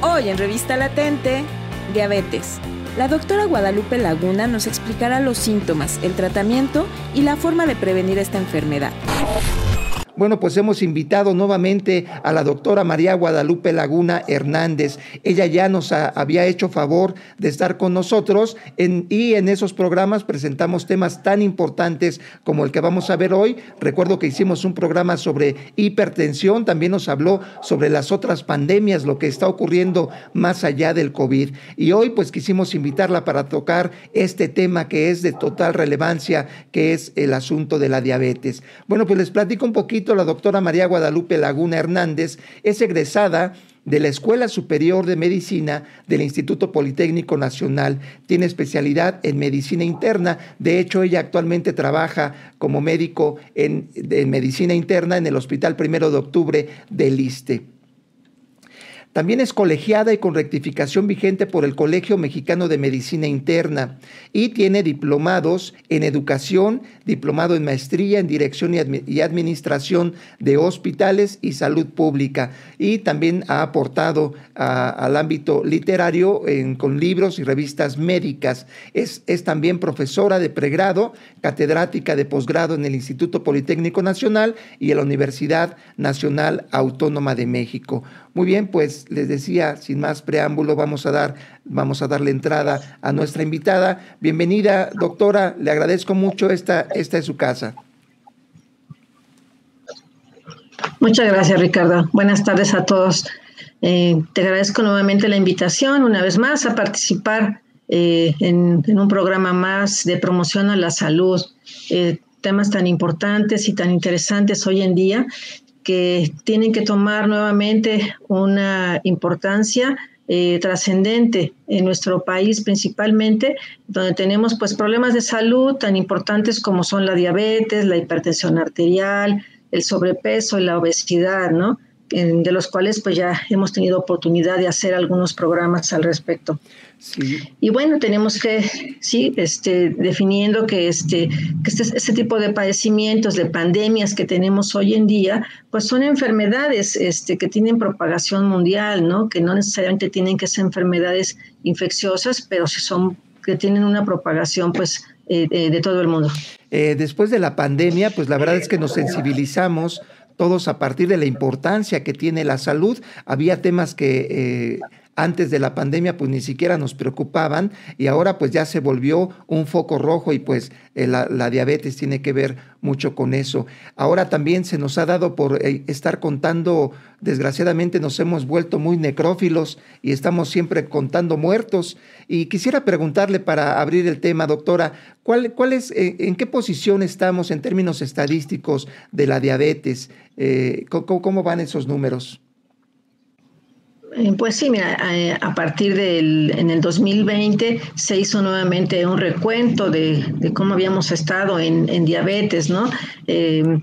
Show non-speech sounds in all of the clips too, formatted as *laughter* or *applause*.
Hoy en Revista Latente, diabetes. La doctora Guadalupe Laguna nos explicará los síntomas, el tratamiento y la forma de prevenir esta enfermedad. Bueno, pues hemos invitado nuevamente a la doctora María Guadalupe Laguna Hernández. Ella ya nos había hecho favor de estar con nosotros y en esos programas presentamos temas tan importantes como el que vamos a ver hoy. Recuerdo que hicimos un programa sobre hipertensión, también nos habló sobre las otras pandemias, lo que está ocurriendo más allá del COVID. Y hoy pues quisimos invitarla para tocar este tema que es de total relevancia, que es el asunto de la diabetes. Bueno, pues les platico un poquito la doctora María Guadalupe Laguna Hernández es egresada de la Escuela Superior de Medicina del Instituto Politécnico Nacional. Tiene especialidad en medicina interna. De hecho, ella actualmente trabaja como médico en, en medicina interna en el Hospital Primero de Octubre del ISTE. También es colegiada y con rectificación vigente por el Colegio Mexicano de Medicina Interna y tiene diplomados en educación, diplomado en maestría en dirección y, administración de hospitales y salud pública. Y también ha aportado al ámbito literario con libros y revistas médicas. Es, es también profesora de pregrado, catedrática de posgrado en el Instituto Politécnico Nacional y en la Universidad Nacional Autónoma de México. Muy bien, pues les decía, sin más preámbulo, vamos a dar, vamos a darle entrada a nuestra invitada. Bienvenida, doctora, le agradezco mucho, esta, esta es su casa. Muchas gracias, Ricardo. Buenas tardes a todos. Eh, te agradezco nuevamente la invitación, una vez más, a participar eh, en, un programa más de promoción a la salud. Eh, temas tan importantes y tan interesantes hoy en día que tienen que tomar nuevamente una importancia eh, trascendente en nuestro país principalmente, donde tenemos pues problemas de salud tan importantes como son la diabetes, la hipertensión arterial, el sobrepeso y la obesidad, ¿no? De los cuales pues ya hemos tenido oportunidad de hacer algunos programas al respecto. Y bueno, tenemos que, sí, este, definiendo que, este, que este, este, tipo de padecimientos, de pandemias que tenemos hoy en día, pues son enfermedades este, que tienen propagación mundial, ¿no? Que no necesariamente tienen que ser enfermedades infecciosas, pero sí son que tienen una propagación, pues, eh, de, todo el mundo. Eh, después de la pandemia, pues la verdad es que nos sensibilizamos todos a partir de la importancia que tiene la salud. Había temas que eh, antes de la pandemia pues ni siquiera nos preocupaban y ahora pues ya se volvió un foco rojo y pues eh, la, diabetes tiene que ver mucho con eso. Ahora también se nos ha dado por eh, estar contando, desgraciadamente nos hemos vuelto muy necrófilos y estamos siempre contando muertos. Y quisiera preguntarle para abrir el tema, doctora, ¿cuál, cuál es, eh, en qué posición estamos en términos estadísticos de la diabetes? ¿cómo, van esos números? Eh, pues sí, mira, eh, a partir del en el 2020 se hizo nuevamente un recuento de, cómo habíamos estado en, diabetes, ¿no? Eh,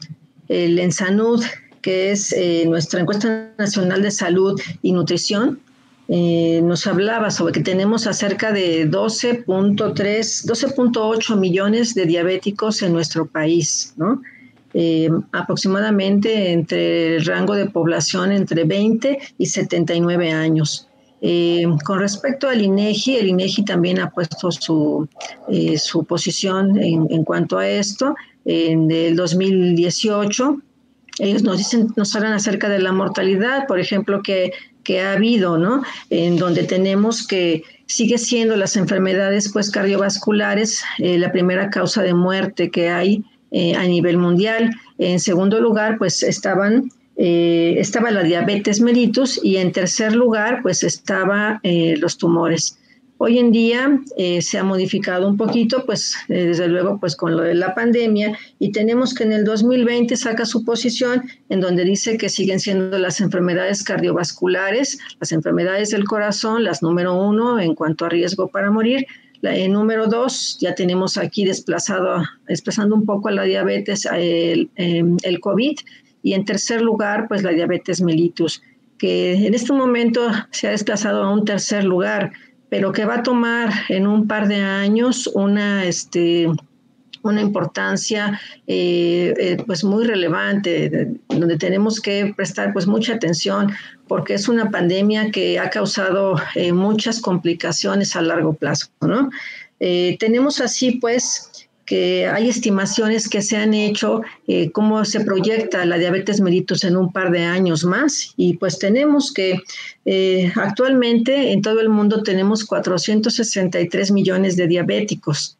el ENSANUD, que es nuestra encuesta nacional de salud y nutrición, nos hablaba sobre que tenemos acerca de 12.3, 12.8 millones de diabéticos en nuestro país, ¿no? Eh, aproximadamente entre el rango de población entre 20 y 79 años. Eh, con respecto al INEGI, el INEGI también ha puesto su, eh, su posición en, en, cuanto a esto. En el 2018, ellos nos dicen, nos hablan acerca de la mortalidad, por ejemplo, que, que ha habido, ¿no? En donde tenemos que sigue siendo las enfermedades pues cardiovasculares la primera causa de muerte que hay eh, a nivel mundial. En segundo lugar, pues estaban eh, estaba la diabetes mellitus y en tercer lugar, pues estaba eh, los tumores. Hoy en día se ha modificado un poquito, pues desde luego, pues con lo de la pandemia y tenemos que en el 2020 saca su posición en donde dice que siguen siendo las enfermedades cardiovasculares, las enfermedades del corazón, las número uno en cuanto a riesgo para morir, en número dos, ya tenemos aquí desplazado, desplazando un poco a la diabetes, el, em, el COVID. Y en tercer lugar, pues la diabetes mellitus, que en este momento se ha desplazado a un tercer lugar, pero que va a tomar en un par de años una, este, una importancia eh, eh, pues muy relevante, donde tenemos que prestar pues mucha atención porque es una pandemia que ha causado eh, muchas complicaciones a largo plazo, ¿no? tenemos así pues que hay estimaciones que se han hecho, cómo se proyecta la diabetes mellitus en un par de años más. Y pues tenemos que actualmente en todo el mundo tenemos 463 millones de diabéticos.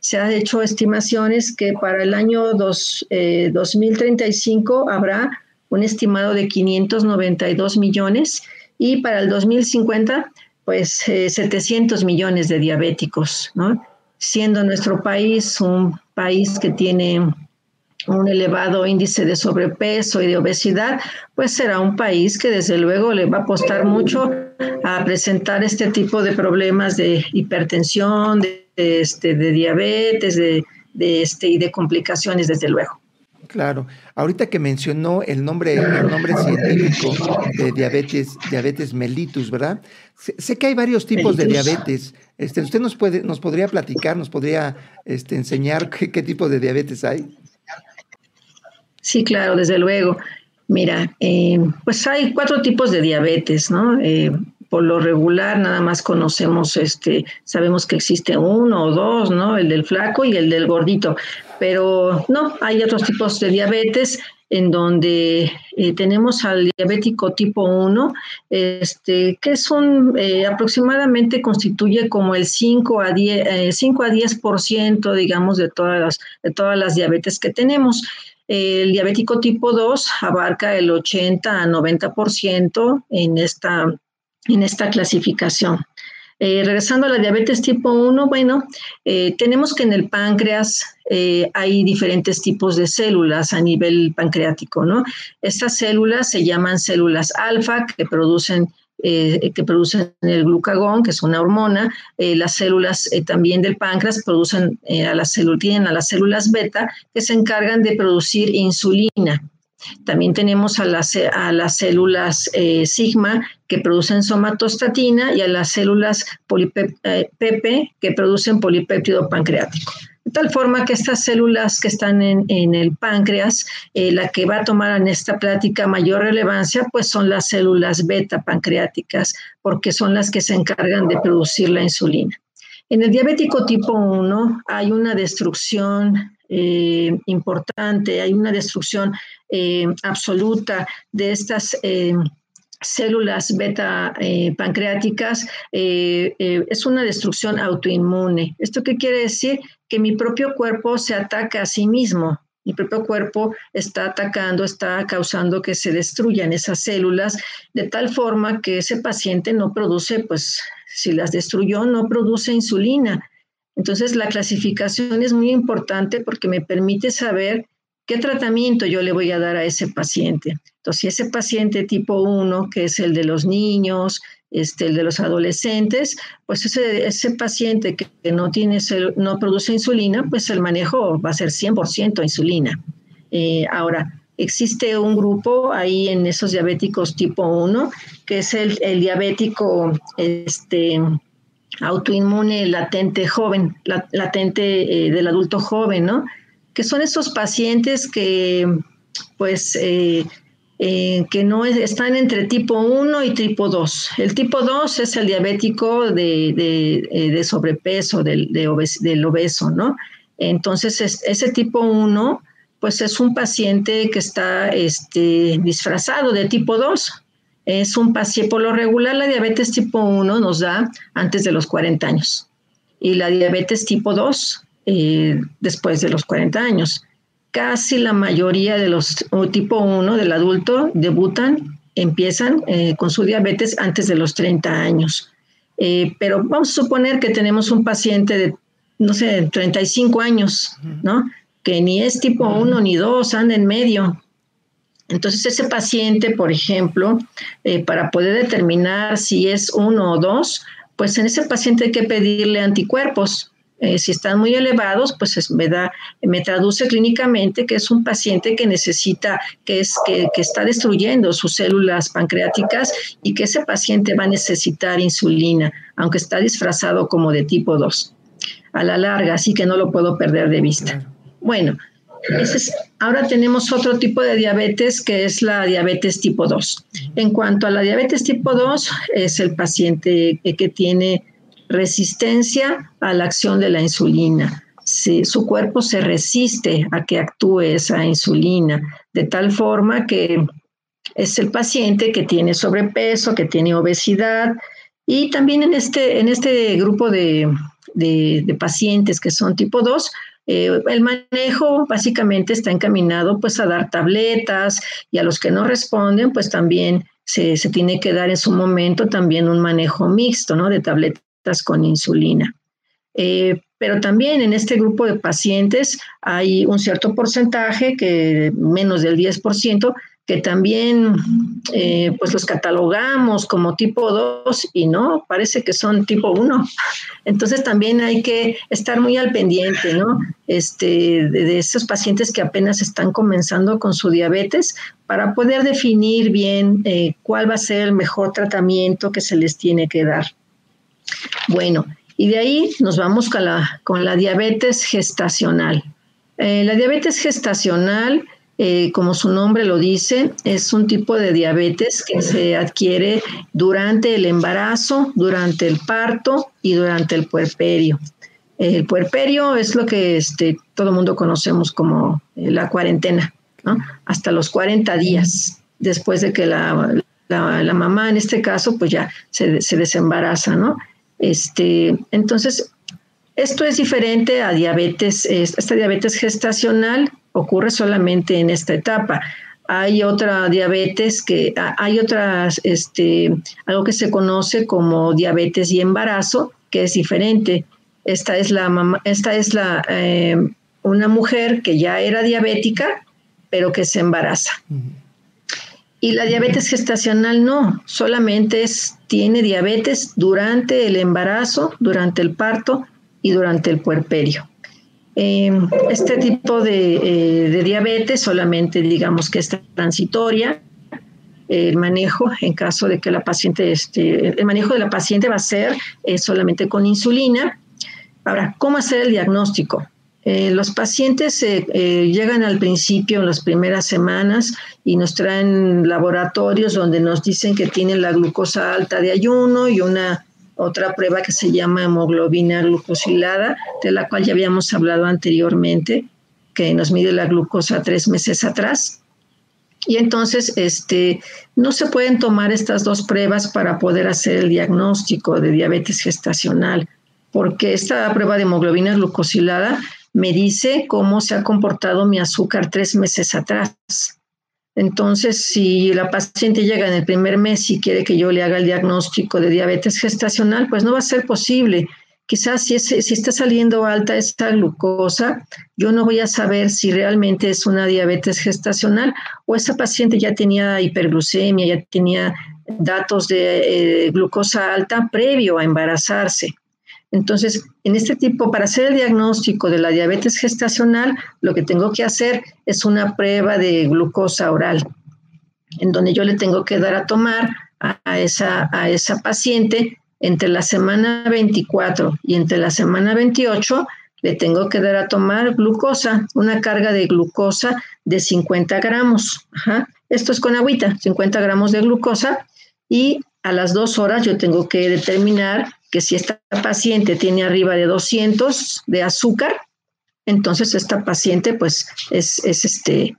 Se han hecho estimaciones que para el año 2035 eh, habrá un estimado de 592 millones y para el 2050 pues 700 eh, millones de diabéticos, siendo nuestro país un país que tiene un elevado índice de sobrepeso y de obesidad, pues será un país que desde luego le va a apostar mucho a presentar este tipo de problemas de hipertensión, de, este, de diabetes, de, este, y de complicaciones, desde luego. Claro. Ahorita que mencionó el nombre, el nombre científico de diabetes, diabetes mellitus, ¿verdad? Sé, que hay varios tipos de diabetes. Este, ¿Usted nos puede, nos podría platicar, nos podría este, enseñar qué, qué tipo de diabetes hay? Sí, claro, desde luego. Mira, eh, pues hay cuatro tipos de diabetes, ¿no? Eh, por lo regular nada más conocemos, este, sabemos que existe uno o dos, ¿no? El del flaco y el del gordito, pero no, hay otros tipos de diabetes en donde eh, tenemos al diabético tipo 1, este, que es un, aproximadamente constituye como el 5 a 10, 5 a 10%, digamos, de todas, las, de todas las diabetes que tenemos. El diabético tipo 2 abarca el 80 a 90% en esta, en esta clasificación. Eh, regresando a la diabetes tipo 1, bueno, eh, tenemos que en el páncreas eh, hay diferentes tipos de células a nivel pancreático, ¿no? Estas células se llaman células alfa que producen eh, que producen el glucagón, que es una hormona. Eh, las células eh, también del páncreas producen a las células, tienen a las células beta que se encargan de producir insulina. También tenemos a las, a las células sigma que producen somatostatina y a las células PP que producen polipéptido pancreático. Tal forma que estas células que están en, el páncreas, eh, la que va a tomar en esta plática mayor relevancia, pues son las células beta pancreáticas, porque son las que se encargan de producir la insulina. En el diabético tipo 1 hay una destrucción eh, importante, hay una destrucción eh, absoluta de estas células beta pancreáticas, es una destrucción autoinmune. ¿Esto qué quiere decir? que mi propio cuerpo se ataca a sí mismo. Mi propio cuerpo está atacando, está causando que se destruyan esas células de tal forma que ese paciente no produce, pues si las destruyó, no produce insulina. Entonces la clasificación es muy importante porque me permite saber qué tratamiento yo le voy a dar a ese paciente. Entonces, si ese paciente tipo 1, que es el de los niños, este, el de los adolescentes, pues ese, ese paciente que, no, tiene, no produce insulina, pues el manejo va a ser 100% insulina. Eh, ahora, existe un grupo ahí en esos diabéticos tipo 1, que es el, diabético este, autoinmune latente joven, latente eh, del adulto joven, ¿no? Que son esos pacientes que, pues, eh, eh, que no están entre tipo 1 y tipo 2. El tipo 2 es el diabético de, eh, sobrepeso, del, del, obeso, ¿no? Entonces, ese tipo 1, pues es un paciente que está este, disfrazado de tipo 2. Es un paciente, por lo regular, la diabetes tipo 1 nos da antes de los 40 años y la diabetes tipo 2 eh, después de los 40 años casi la mayoría de los tipo 1 del adulto debutan, empiezan eh, con su diabetes antes de los 30 años. Eh, pero vamos a suponer que tenemos un paciente de, no sé, 35 años, ¿no? Que ni es tipo 1 ni 2, anda en medio. Entonces, ese paciente, por ejemplo, eh, para poder determinar si es 1 o 2, pues en ese paciente hay que pedirle anticuerpos, eh, si están muy elevados, pues me, da, me traduce clínicamente que es un paciente que necesita, que, es, que, que está destruyendo sus células pancreáticas y que ese paciente va a necesitar insulina, aunque está disfrazado como de tipo 2. a la larga, así que no lo puedo perder de vista. Bueno, ahora tenemos otro tipo de diabetes que es la diabetes tipo 2. En cuanto a la diabetes tipo 2, es el paciente que tiene resistencia a la acción de la insulina. Si su cuerpo se resiste a que actúe esa insulina, de tal forma que es el paciente que tiene sobrepeso, que tiene obesidad, y también en este, en este grupo de, de pacientes que son tipo 2, eh, el manejo básicamente está encaminado pues a dar tabletas y a los que no responden pues también se, tiene que dar en su momento también un manejo mixto, ¿no? De tabletas con insulina. Eh, pero también en este grupo de pacientes hay un cierto porcentaje, que menos del 10%, que también eh, pues los catalogamos como tipo 2 y no, parece que son tipo 1. Entonces también hay que estar muy al pendiente, ¿no? Este, de, esos pacientes que apenas están comenzando con su diabetes para poder definir bien eh, cuál va a ser el mejor tratamiento que se les tiene que dar. Bueno, y de ahí nos vamos con la, con la diabetes gestacional. Eh, la diabetes gestacional eh, como su nombre lo dice, es un tipo de diabetes que se adquiere durante el embarazo, durante el parto y durante el puerperio. El puerperio es lo que este, todo el mundo conocemos como eh, la cuarentena, hasta los 40 días después de que la, mamá, en este caso, pues ya se, se desembaraza. ¿no? Este, entonces, esto es diferente a diabetes, esta diabetes gestacional ocurre solamente en esta etapa. Hay otra diabetes que, hay otras, este, algo que se conoce como diabetes y embarazo, que es diferente. Esta es la mamá, esta es la, eh, una mujer que ya era diabética, pero que se embaraza. Y la diabetes gestacional no, solamente es, tiene diabetes durante el embarazo, durante el parto y durante el puerperio. Em, este tipo de, eh, diabetes solamente digamos que es transitoria. El manejo, en caso de que la paciente, este, el manejo de la paciente va a ser eh, solamente con insulina. Ahora, ¿cómo hacer el diagnóstico? Eh, los pacientes llegan al principio, en las primeras semanas, y nos traen laboratorios donde nos dicen que tienen la glucosa alta de ayuno y una otra prueba que se llama hemoglobina glucosilada, de la cual ya habíamos hablado anteriormente, que nos mide la glucosa tres meses atrás. Y entonces, este, no se pueden tomar estas dos pruebas para poder hacer el diagnóstico de diabetes gestacional, porque esta prueba de hemoglobina glucosilada me dice cómo se ha comportado mi azúcar tres meses atrás. Entonces, si la paciente llega en el primer mes y quiere que yo le haga el diagnóstico de diabetes gestacional, pues no va a ser posible. Quizás si, está saliendo alta esta glucosa, yo no voy a saber si realmente es una diabetes gestacional o esa paciente ya tenía hiperglucemia, ya tenía datos de eh, glucosa alta previo a embarazarse. Entonces, en este tipo, para hacer el diagnóstico de la diabetes gestacional, lo que tengo que hacer es una prueba de glucosa oral, en donde yo le tengo que dar a tomar a, esa, a esa paciente entre la semana 24 y entre la semana 28, le tengo que dar a tomar glucosa, una carga de glucosa de 50 gramos. Esto es con agüita, 50 gramos de glucosa y a las dos horas yo tengo que determinar que si esta paciente tiene arriba de 200 de azúcar, entonces esta paciente pues es, este,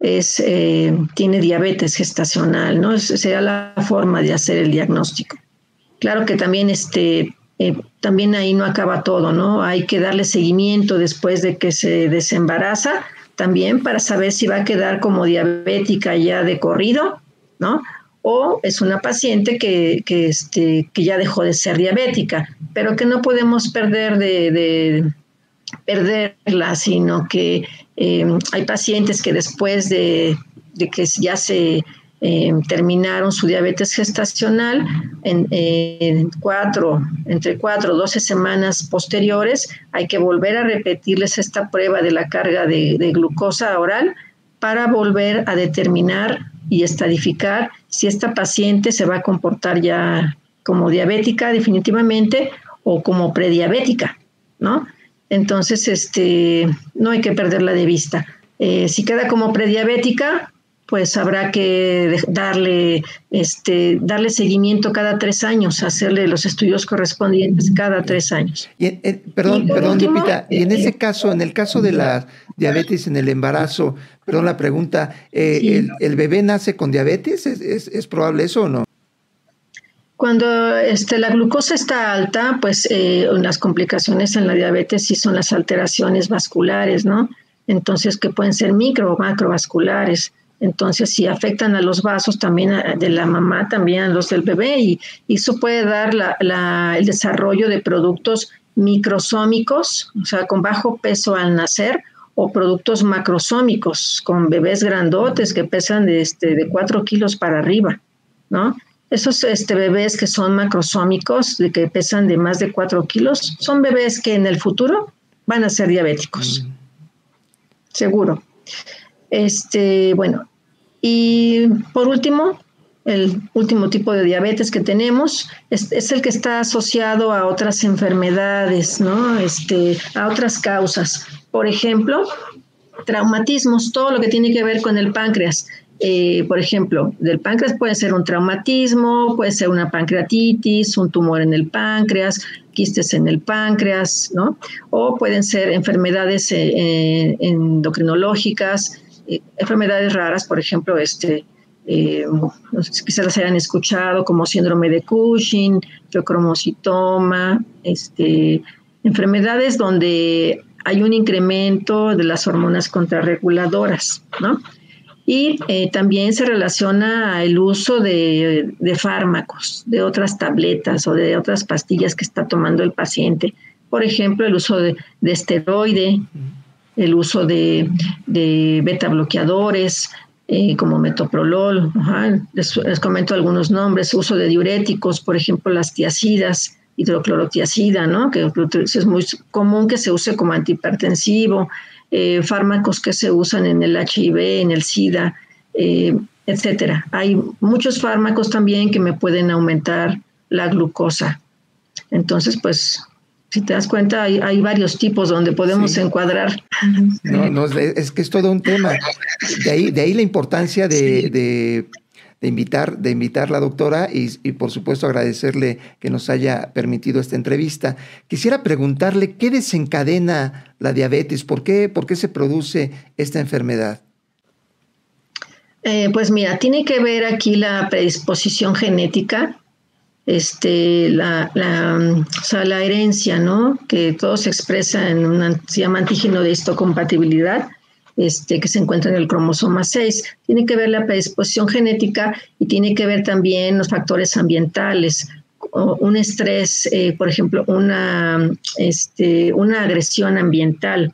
es, eh, tiene diabetes gestacional, ¿no? Esa sería la forma de hacer el diagnóstico. Claro que también, este, eh, también ahí no acaba todo, ¿no? Hay que darle seguimiento después de que se desembaraza, también para saber si va a quedar como diabética ya de corrido, ¿no? O es una paciente que, este, que ya dejó de ser diabética, pero que no podemos perder de, perderla, sino que em, hay pacientes que después de, que ya se em, terminaron su diabetes gestacional, en, cuatro, entre cuatro o doce semanas posteriores, hay que volver a repetirles esta prueba de la carga de, de glucosa oral para volver a determinar y estadificar si esta paciente se va a comportar ya como diabética definitivamente o como prediabética. ¿no? Entonces, este, no hay que perderla de vista. Eh, si queda como prediabética, pues habrá que darle, este, darle seguimiento cada tres años, hacerle los estudios correspondientes cada tres años. Y, perdón, perdón, Lupita, y en ese caso, en el caso de la diabetes en el embarazo, perdón la pregunta, eh, el, bebé nace con diabetes? ¿Es, probable eso o no? Cuando este, la glucosa está alta, pues eh, las complicaciones en la diabetes sí son las alteraciones vasculares, ¿no? Entonces, que pueden ser micro o macrovasculares. Entonces, si afectan a los vasos también de la mamá, también a los del bebé, y, eso puede dar el desarrollo de productos microsómicos, o sea, con bajo peso al nacer, o productos macrosómicos, con bebés grandotes que pesan de, este, de 4 kilos para arriba, ¿no? Esos este, bebés que son macrosómicos, de que pesan de más de 4 kilos, son bebés que en el futuro van a ser diabéticos. Mm. Seguro. Este, bueno, y por último, el último tipo de diabetes que tenemos es, el que está asociado a otras enfermedades, ¿no? Este, a otras causas. Por ejemplo, traumatismos, todo lo que tiene que ver con el páncreas. Eh, por ejemplo, del páncreas puede ser un traumatismo, puede ser una pancreatitis, un tumor en el páncreas, quistes en el páncreas, ¿no? O pueden ser enfermedades eh, eh, endocrinológicas, enfermedades raras, por ejemplo, este, quizás las hayan escuchado como síndrome de Cushing, feocromocitoma, este, enfermedades donde hay un incremento de las hormonas contrarreguladoras, ¿no? Y eh, también se relaciona el uso de, fármacos, de otras tabletas o de otras pastillas que está tomando el paciente. Por ejemplo, el uso de, esteroide, el uso de, beta bloqueadores, eh, como metoprolol, les, comento algunos nombres, uso de diuréticos, por ejemplo, las tiacidas, hidroclorotiacida, ¿no? que es muy común que se use como antihipertensivo, eh, fármacos que se usan en el HIV, en el SIDA, eh, etcétera. Hay muchos fármacos también que me pueden aumentar la glucosa. Entonces, pues, si te das cuenta, hay, varios tipos donde podemos encuadrar. No, no, es que es todo un tema. De ahí, de ahí la importancia de de invitar, de invitar la doctora y, por supuesto agradecerle que nos haya permitido esta entrevista. Quisiera preguntarle qué desencadena la diabetes, por qué, por qué se produce esta enfermedad. Eh, pues mira, tiene que ver aquí la predisposición genética, este, la, la herencia, ¿no? Que todo se expresa en un se llama antígeno de histocompatibilidad este, que se encuentra en el cromosoma 6. Tiene que ver la predisposición genética y tiene que ver también los factores ambientales, un estrés, eh, por ejemplo, una, este, una agresión ambiental.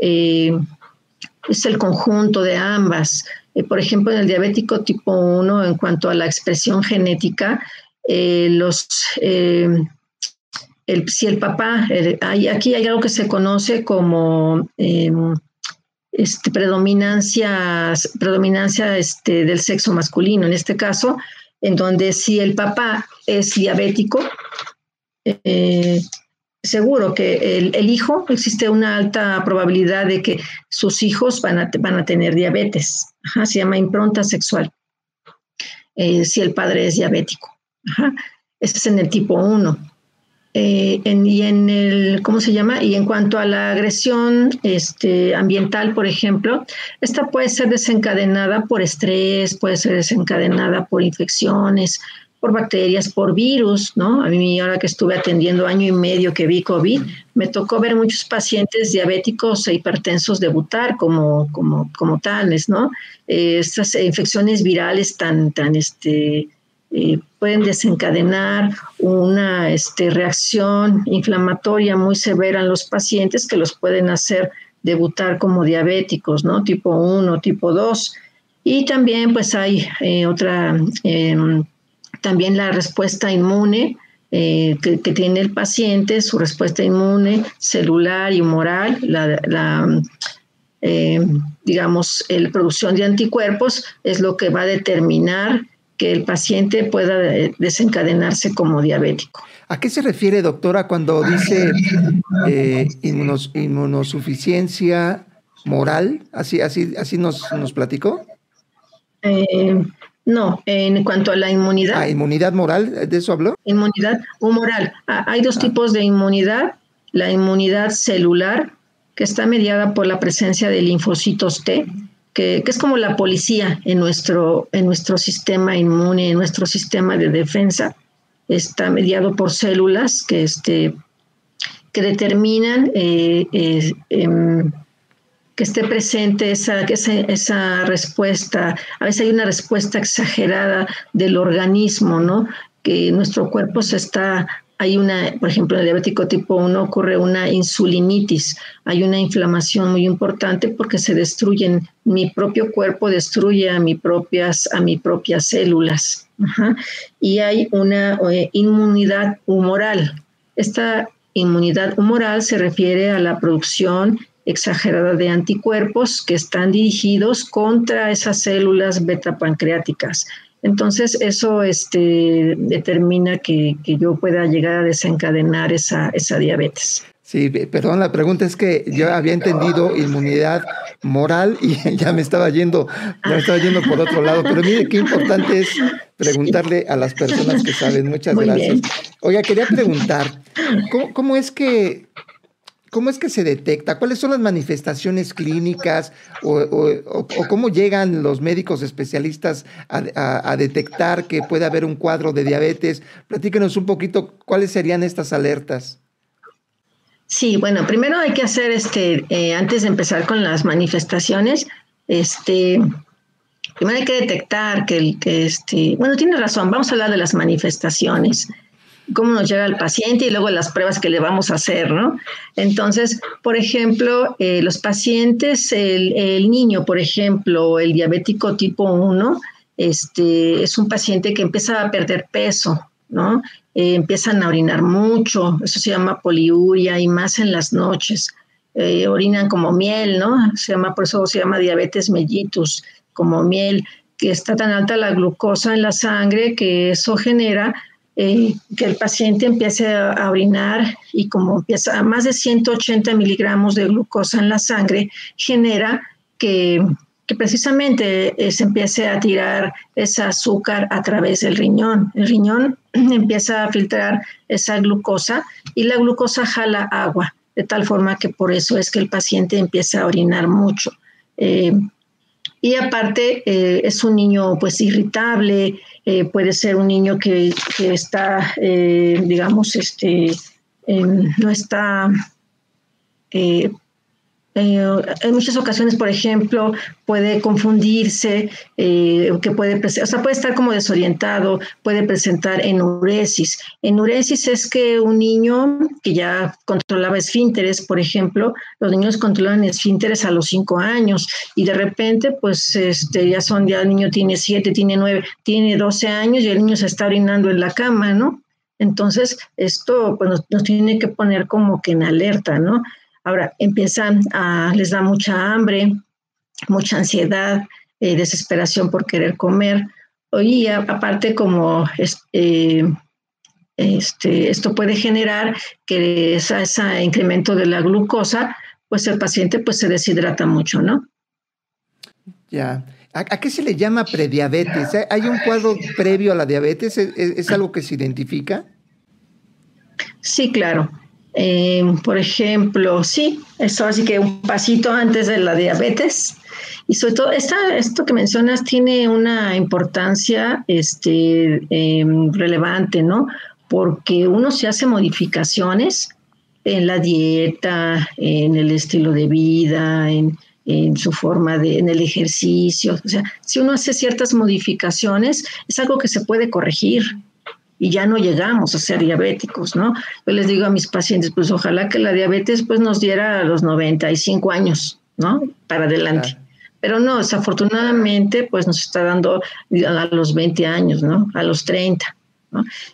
Eh, es el conjunto de ambas. Eh, por ejemplo, en el diabético tipo 1, en cuanto a la expresión genética, los, el, si el papá, hay, aquí hay algo que se conoce como em, este, predominancia, predominancia este, del sexo masculino, en este caso, en donde si el papá es diabético, eh, seguro que el, hijo, existe una alta probabilidad de que sus hijos van a, van a tener diabetes. se llama impronta sexual, eh, si el padre es diabético. Ese es en el tipo 1. Eh, y en el, ¿cómo se llama? Y en cuanto a la agresión este, ambiental, por ejemplo, esta puede ser desencadenada por estrés, puede ser desencadenada por infecciones, por bacterias, por virus, ¿no? A mí ahora que estuve atendiendo año y medio que vi COVID, me tocó ver muchos pacientes diabéticos e hipertensos debutar como, como, como tales, ¿no? Eh, estas infecciones virales tan, tan, este, eh, pueden desencadenar una este, reacción inflamatoria muy severa en los pacientes que los pueden hacer debutar como diabéticos, ¿no? Tipo 1, tipo 2. Y también pues hay eh, otra, em, también la respuesta inmune eh, que, tiene el paciente, su respuesta inmune celular y humoral, la, em, digamos, la producción de anticuerpos es lo que va a determinar que el paciente pueda eh, desencadenarse como diabético. ¿A qué se refiere, doctora, cuando dice eh, inmunosuficiencia moral? ¿Así, así, así nos, nos platicó? Eh, no, en cuanto a la inmunidad. Ah, inmunidad moral, ¿de eso habló? Inmunidad humoral. Ah, hay dos ah. tipos de inmunidad. La inmunidad celular, que está mediada por la presencia de linfocitos T, que, es como la policía en nuestro, en nuestro sistema inmune, en nuestro sistema de defensa. Está mediado por células que, este, que determinan eh, eh, em, que esté presente esa, esa, esa respuesta. A veces hay una respuesta exagerada del organismo, ¿no? Que nuestro cuerpo se está hay una, por ejemplo, en el diabético tipo 1 ocurre una insulinitis, hay una inflamación muy importante porque se destruyen, mi propio cuerpo destruye a, mi propias, a mis propias células. Y hay una eh, inmunidad humoral. Esta inmunidad humoral se refiere a la producción exagerada de anticuerpos que están dirigidos contra esas células beta pancreáticas. Entonces eso este, determina que, yo pueda llegar a desencadenar esa, esa diabetes. Sí, perdón, la pregunta es que yo había entendido inmunidad moral y *laughs* ya me estaba yendo, ya me estaba yendo por otro lado. Pero mire qué importante es preguntarle a las personas que saben. Muchas gracias. Oiga, quería preguntar, ¿cómo es que ¿Cómo es que se detecta? ¿Cuáles son las manifestaciones clínicas o, cómo llegan los médicos especialistas a, detectar que puede haber un cuadro de diabetes? Platíquenos un poquito cuáles serían estas alertas. Sí, bueno, primero hay que hacer, este, eh, antes de empezar con las manifestaciones, este, primero hay que detectar que, que este, bueno, tiene razón, vamos a hablar de las manifestaciones cómo nos llega el paciente y luego las pruebas que le vamos a hacer, ¿no? Entonces, por ejemplo, eh, los pacientes, el, niño, por ejemplo, el diabético tipo 1, este, es un paciente que empieza a perder peso, ¿no? Eh, empiezan a orinar mucho, eso se llama poliuria y más en las noches. Eh, orinan como miel, ¿no? Se llama, por eso se llama diabetes mellitus, como miel, que está tan alta la glucosa en la sangre que eso genera eh, que el paciente empiece a orinar y como empieza a más de 180 miligramos de glucosa en la sangre, genera que, precisamente eh, se empiece a tirar ese azúcar a través del riñón. El riñón *clears throat* empieza a filtrar esa glucosa y la glucosa jala agua, de tal forma que por eso es que el paciente empieza a orinar mucho. Eh, y aparte es un niño pues irritable, eh, puede ser un niño que, está, eh, digamos, este, no está eh, en muchas ocasiones, por ejemplo, puede confundirse, eh, que puede, o sea, puede estar como desorientado, puede presentar enuresis. Enuresis es que un niño que ya controlaba esfínteres, por ejemplo, los niños controlan esfínteres a los 5 años y de repente, pues, este, ya son, ya el niño tiene 7, tiene 9, tiene 12 años y el niño se está orinando en la cama, ¿no? Entonces, esto pues, nos tiene que poner como que en alerta, ¿no? Ahora empiezan a, les da mucha hambre, mucha ansiedad, eh, desesperación por querer comer. Y aparte como eh, este, esto puede generar que ese incremento de la glucosa, pues el paciente pues se deshidrata mucho, ¿no? Ya. ¿A, qué se le llama prediabetes? ¿Hay un cuadro previo a la diabetes? es algo que se identifica? Sí, claro. Eh, por ejemplo, sí, eso así que un pasito antes de la diabetes. Y sobre todo, esto que mencionas tiene una importancia este, em, relevante, ¿no? Porque uno se hace modificaciones en la dieta, en el estilo de vida, en, en su forma de, en el ejercicio. O sea, si uno hace ciertas modificaciones, es algo que se puede corregir y ya no llegamos a ser diabéticos, ¿no? Yo les digo a mis pacientes, pues ojalá que la diabetes pues nos diera a los 95 años, ¿no? Para adelante. Pero no, desafortunadamente pues nos está dando a los 20 años, ¿no? A los 30.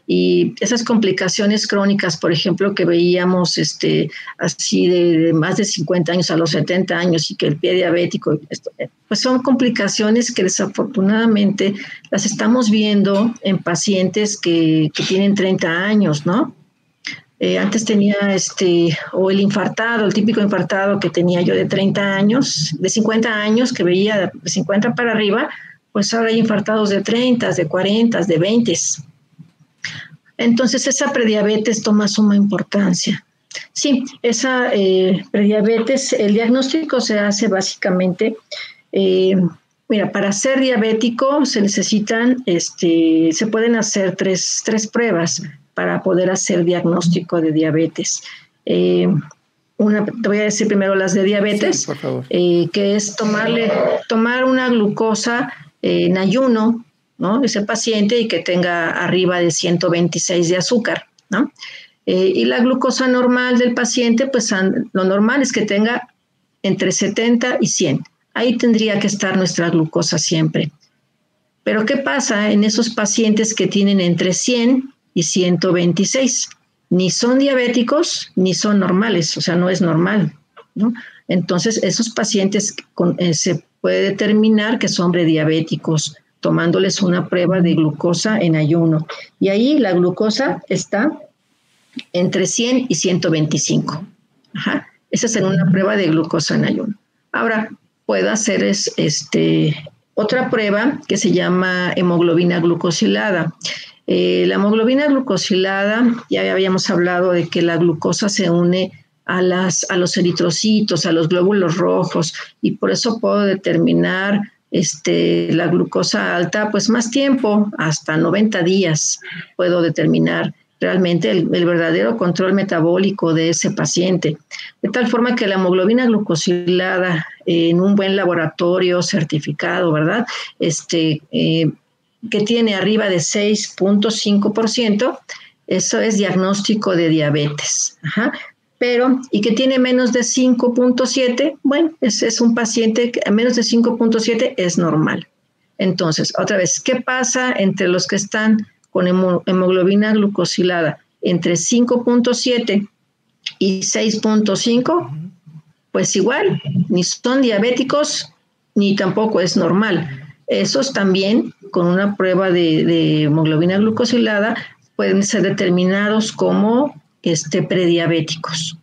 Y esas complicaciones crónicas, por ejemplo, que veíamos este, así de, más de 50 años a los 70 años y que el pie diabético, pues son complicaciones que desafortunadamente las estamos viendo en pacientes que, que tienen 30 años, ¿no? Eh, antes tenía este, o el infartado, el típico infartado que tenía yo de 30 años, de 50 años, que veía de 50 para arriba, pues ahora hay infartados de 30, de 40, de 20. Entonces esa prediabetes toma suma importancia. Sí, esa eh, prediabetes, el diagnóstico se hace básicamente, eh, mira, para ser diabético se necesitan, este, se pueden hacer tres, tres pruebas para poder hacer diagnóstico de diabetes. Eh, una, te voy a decir primero las de diabetes, que es tomarle, tomar una glucosa en ayuno, Ese paciente y que tenga arriba de 126 de azúcar, ¿no? Eh, y la glucosa normal del paciente, pues lo normal es que tenga entre 70 y 100. Ahí tendría que estar nuestra glucosa siempre. Pero ¿qué pasa en esos pacientes que tienen entre 100 y 126. Ni son diabéticos ni son normales, o sea, no es normal. ¿no? Entonces, esos pacientes eh, se puede determinar que son prediabéticos tomándoles una prueba de glucosa en ayuno. Y ahí la glucosa está entre 100 y 125. Ajá. Esa es en una prueba de glucosa en ayuno. Ahora, puedo hacer es, este, otra prueba que se llama hemoglobina glucosilada. Eh, la hemoglobina glucosilada, ya habíamos hablado de que la glucosa se une a, las, a los eritrocitos, a los glóbulos rojos, y por eso puedo determinar este, la glucosa alta, pues más tiempo, hasta 90 días, puedo determinar realmente el, verdadero control metabólico de ese paciente. De tal forma que la hemoglobina glucosilada en un buen laboratorio certificado, ¿verdad? Este, eh, que tiene arriba de 6.5%, eso es diagnóstico de diabetes. Pero, y que tiene menos de 5.7, bueno, ese es un paciente que a menos de 5.7 es normal. Entonces, otra vez, ¿qué pasa entre los que están con hemoglobina glucosilada entre 5.7 y 6.5? Pues igual, ni son diabéticos ni tampoco es normal. Esos también, con una prueba de, hemoglobina glucosilada, pueden ser determinados como este, prediabéticos.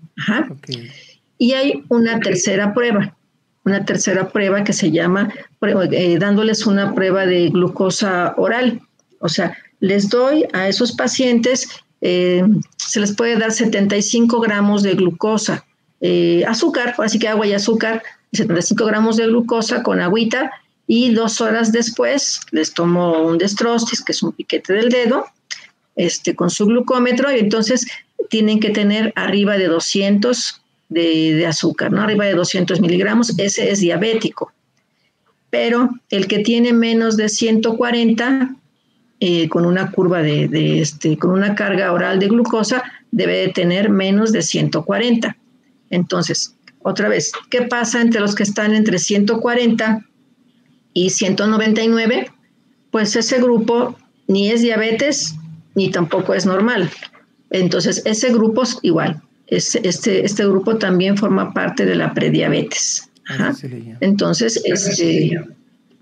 Y hay una tercera prueba, una tercera prueba que se llama eh, dándoles una prueba de glucosa oral. O sea, les doy a esos pacientes, eh, se les puede dar 75 gramos de glucosa, eh, azúcar, así que agua y azúcar, 75 gramos de glucosa con agüita y dos horas después les tomo un destrostis, que es un piquete del dedo, este, con su glucómetro, y entonces tienen que tener arriba de 200 de, azúcar, ¿no? Arriba de 200 miligramos, ese es diabético. Pero el que tiene menos de 140, eh, con una curva de, de, este, con una carga oral de glucosa, debe de tener menos de 140. Entonces, otra vez, ¿qué pasa entre los que están entre 140 y 199, pues ese grupo ni es diabetes ni tampoco es normal. Entonces, ese grupo es igual. Este, este, este grupo también forma parte de la prediabetes. Entonces, este,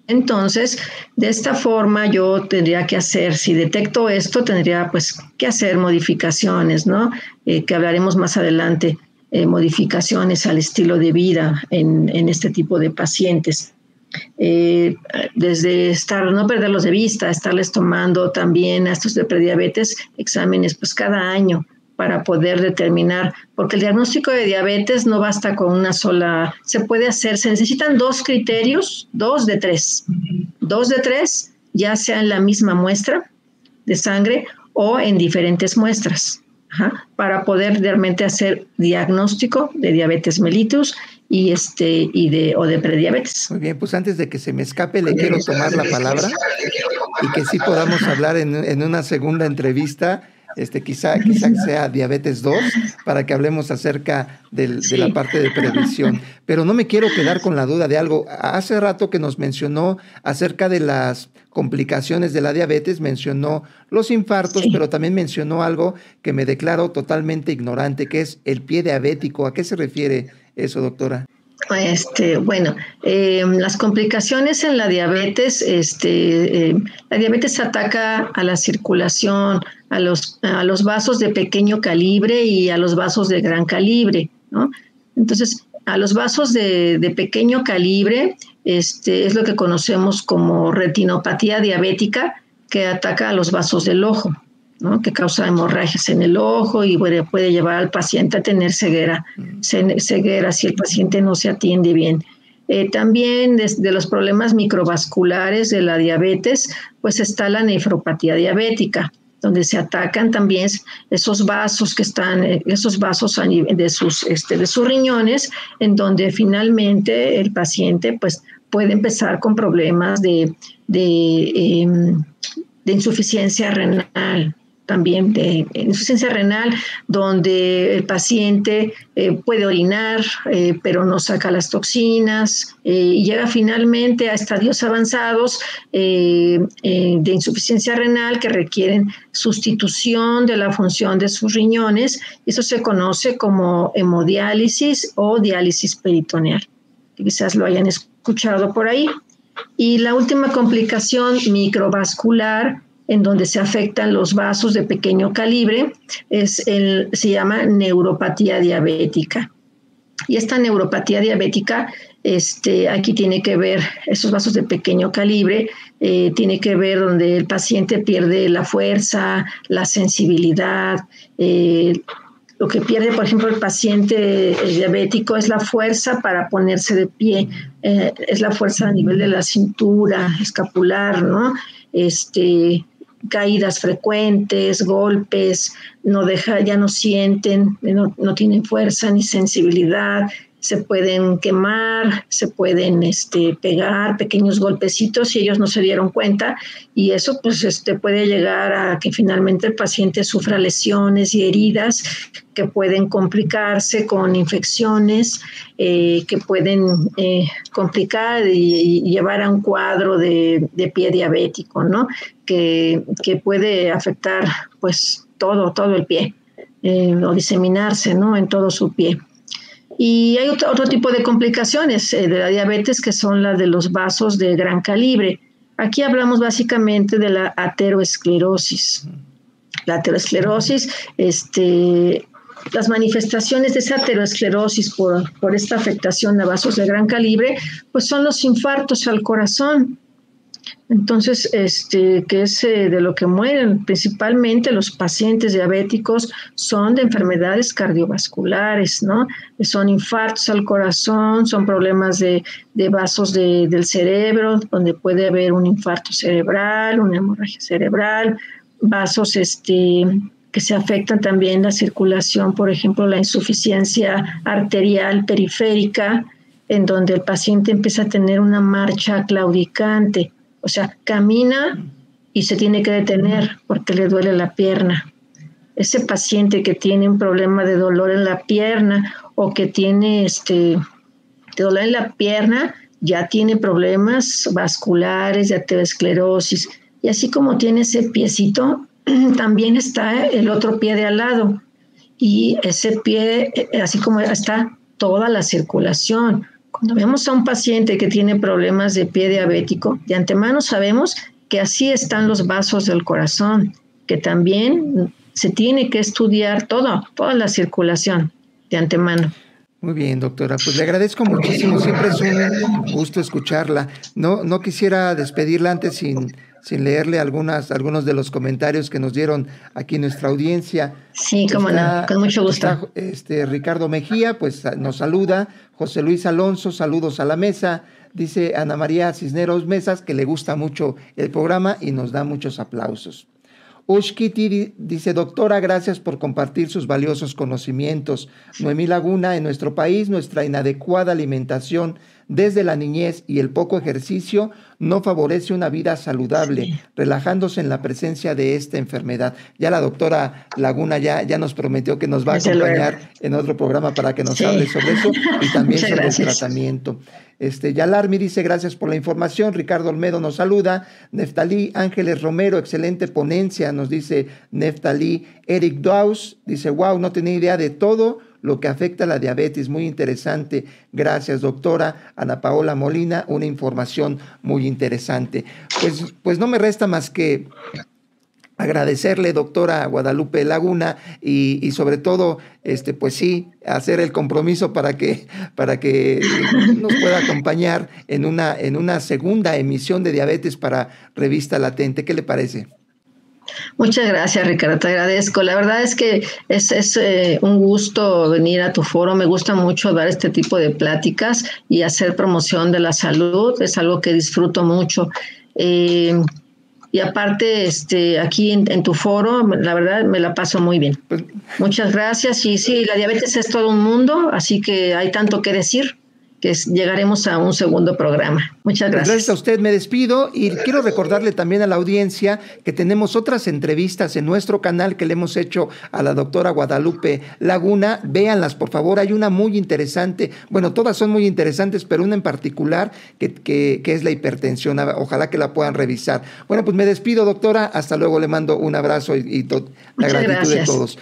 entonces, de esta forma yo tendría que hacer, si detecto esto, tendría pues que hacer modificaciones, ¿no? Eh, que hablaremos más adelante, eh, modificaciones al estilo de vida en, en este tipo de pacientes. Eh, desde estar, no perderlos de vista, estarles tomando también a estos de prediabetes exámenes pues cada año para poder determinar, porque el diagnóstico de diabetes no basta con una sola, se puede hacer, se necesitan dos criterios, dos de tres, dos de tres, ya sea en la misma muestra de sangre o en diferentes muestras, para poder realmente hacer diagnóstico de diabetes mellitus y este y de o de prediabetes. Muy bien, pues antes de que se me escape le quiero tomar la palabra y que sí podamos hablar en, una segunda entrevista este, quizá, quizá sea diabetes 2 para que hablemos acerca de la parte de prevención. Pero no me quiero quedar con la duda de algo. Hace rato que nos mencionó acerca de las complicaciones de la diabetes, mencionó los infartos, pero también mencionó algo que me declaro totalmente ignorante, que es el pie diabético. ¿A qué se refiere eso, doctora? Este, bueno, em, las complicaciones en la diabetes, este, em, la diabetes ataca a la circulación, a los, a los vasos de pequeño calibre y a los vasos de gran calibre, ¿no? Entonces, a los vasos de, de pequeño calibre, este, es lo que conocemos como retinopatía diabética, que ataca a los vasos del ojo que causa hemorragias en el ojo y puede, llevar al paciente a tener ceguera, ceguera si el paciente no se atiende bien. Eh, también desde los problemas microvasculares de la diabetes, pues está la nefropatía diabética, donde se atacan también esos vasos que están, eh, esos vasos de sus, este, de sus riñones, en donde finalmente el paciente pues puede empezar con problemas de, de em, insuficiencia renal, también de insuficiencia renal, donde el paciente eh, puede orinar, eh, pero no saca las toxinas eh, y llega finalmente a estadios avanzados de insuficiencia renal que requieren sustitución de la función de sus riñones. Eso se conoce como hemodiálisis o diálisis peritoneal. Quizás lo hayan escuchado por ahí. Y la última complicación microvascular en donde se afectan los vasos de pequeño calibre, es el, se llama neuropatía diabética. Y esta neuropatía diabética, este, aquí tiene que ver, esos vasos de pequeño calibre, eh, tiene que ver donde el paciente pierde la fuerza, la sensibilidad, eh, lo que pierde, por ejemplo, el paciente diabético es la fuerza para ponerse de pie, eh, es la fuerza a nivel de la cintura, escapular, ¿no? Este, caídas frecuentes, golpes, no deja, ya no sienten, no, no tienen fuerza ni sensibilidad, se pueden quemar, se pueden este, pegar pequeños golpecitos y ellos no se dieron cuenta y eso pues este, puede llegar a que finalmente el paciente sufra lesiones y heridas que pueden complicarse con infecciones, eh, que pueden eh, complicar y, llevar a un cuadro de, pie diabético, ¿no? Que, puede afectar pues todo, todo el pie eh, o diseminarse, ¿no? En todo su pie. Y hay otro, tipo de complicaciones eh, de la diabetes que son las de los vasos de gran calibre. Aquí hablamos básicamente de la ateroesclerosis. La ateroesclerosis, este, las manifestaciones de esa ateroesclerosis por, por esta afectación a vasos de gran calibre, pues son los infartos al corazón, entonces, este, que es eh, de lo que mueren principalmente los pacientes diabéticos son de enfermedades cardiovasculares, ¿no? Son infartos al corazón, son problemas de, vasos del cerebro, donde puede haber un infarto cerebral, una hemorragia cerebral, vasos este, que se afectan también la circulación, por ejemplo, la insuficiencia arterial periférica, en donde el paciente empieza a tener una marcha claudicante o sea, camina y se tiene que detener porque le duele la pierna. Ese paciente que tiene un problema de dolor en la pierna o que tiene este dolor en la pierna ya tiene problemas vasculares de aterosclerosis. Y así como tiene ese piecito, *clears throat* también está el otro pie de al lado. Y ese pie, eh, así como está toda la circulación, cuando vemos a un paciente que tiene problemas de pie diabético, de antemano sabemos que así están los vasos del corazón, que también se tiene que estudiar todo, toda la circulación de antemano. Muy bien, doctora. Pues le agradezco muchísimo. Siempre es un gusto escucharla. No, no quisiera despedirla antes sin sin leerle algunas, algunos de los comentarios que nos dieron aquí nuestra audiencia. Sí, como no, con mucho gusto. este, Ricardo Mejía, pues nos saluda. José Luis Alonso, saludos a la mesa. Dice Ana María Cisneros Mesas que le gusta mucho el programa y nos da muchos aplausos. Ushkiti dice, doctora, gracias por compartir sus valiosos conocimientos. Noemí Laguna, en nuestro país, nuestra inadecuada alimentación desde la niñez y el poco ejercicio no favorece una vida saludable, relajándose en la presencia de esta enfermedad. Ya la doctora Laguna ya, ya nos prometió que nos va a acompañar en otro programa para que nos hable sobre eso y *laughs* también sobre el tratamiento. Este, Yalarmi dice gracias por la información. Ricardo Olmedo nos saluda. Neftalí Ángeles Romero, excelente ponencia, nos dice Neftalí. Eric Daus dice, wow, no tenía idea de todo lo que afecta a la diabetes. Muy interesante. Gracias, doctora Ana Paola Molina. Una información muy interesante. Pues, pues no me resta más que agradecerle, doctora Guadalupe Laguna, y, sobre todo, este, pues sí, hacer el compromiso para que, para que nos pueda acompañar en una, en una segunda emisión de Diabetes para Revista Latente. ¿Qué le parece? Muchas gracias, Ricardo, te agradezco. La verdad es que es, es eh, un gusto venir a tu foro. Me gusta mucho dar este tipo de pláticas y hacer promoción de la salud. Es algo que disfruto mucho. Eh, y aparte, este, aquí en, tu foro, la verdad me la paso muy bien. Pues Muchas gracias. Y sí, la diabetes es todo un mundo, así que hay tanto que decir que llegaremos a un segundo programa. Muchas gracias. Gracias a usted, me despido y quiero recordarle también a la audiencia que tenemos otras entrevistas en nuestro canal que le hemos hecho a la doctora Guadalupe Laguna. Véanlas, por favor, hay una muy interesante, bueno, todas son muy interesantes, pero una en particular que, que, es la hipertensión. Ojalá que la puedan revisar. Bueno, pues me despido, doctora. Hasta luego, le mando un abrazo y, y la gratitud de todos.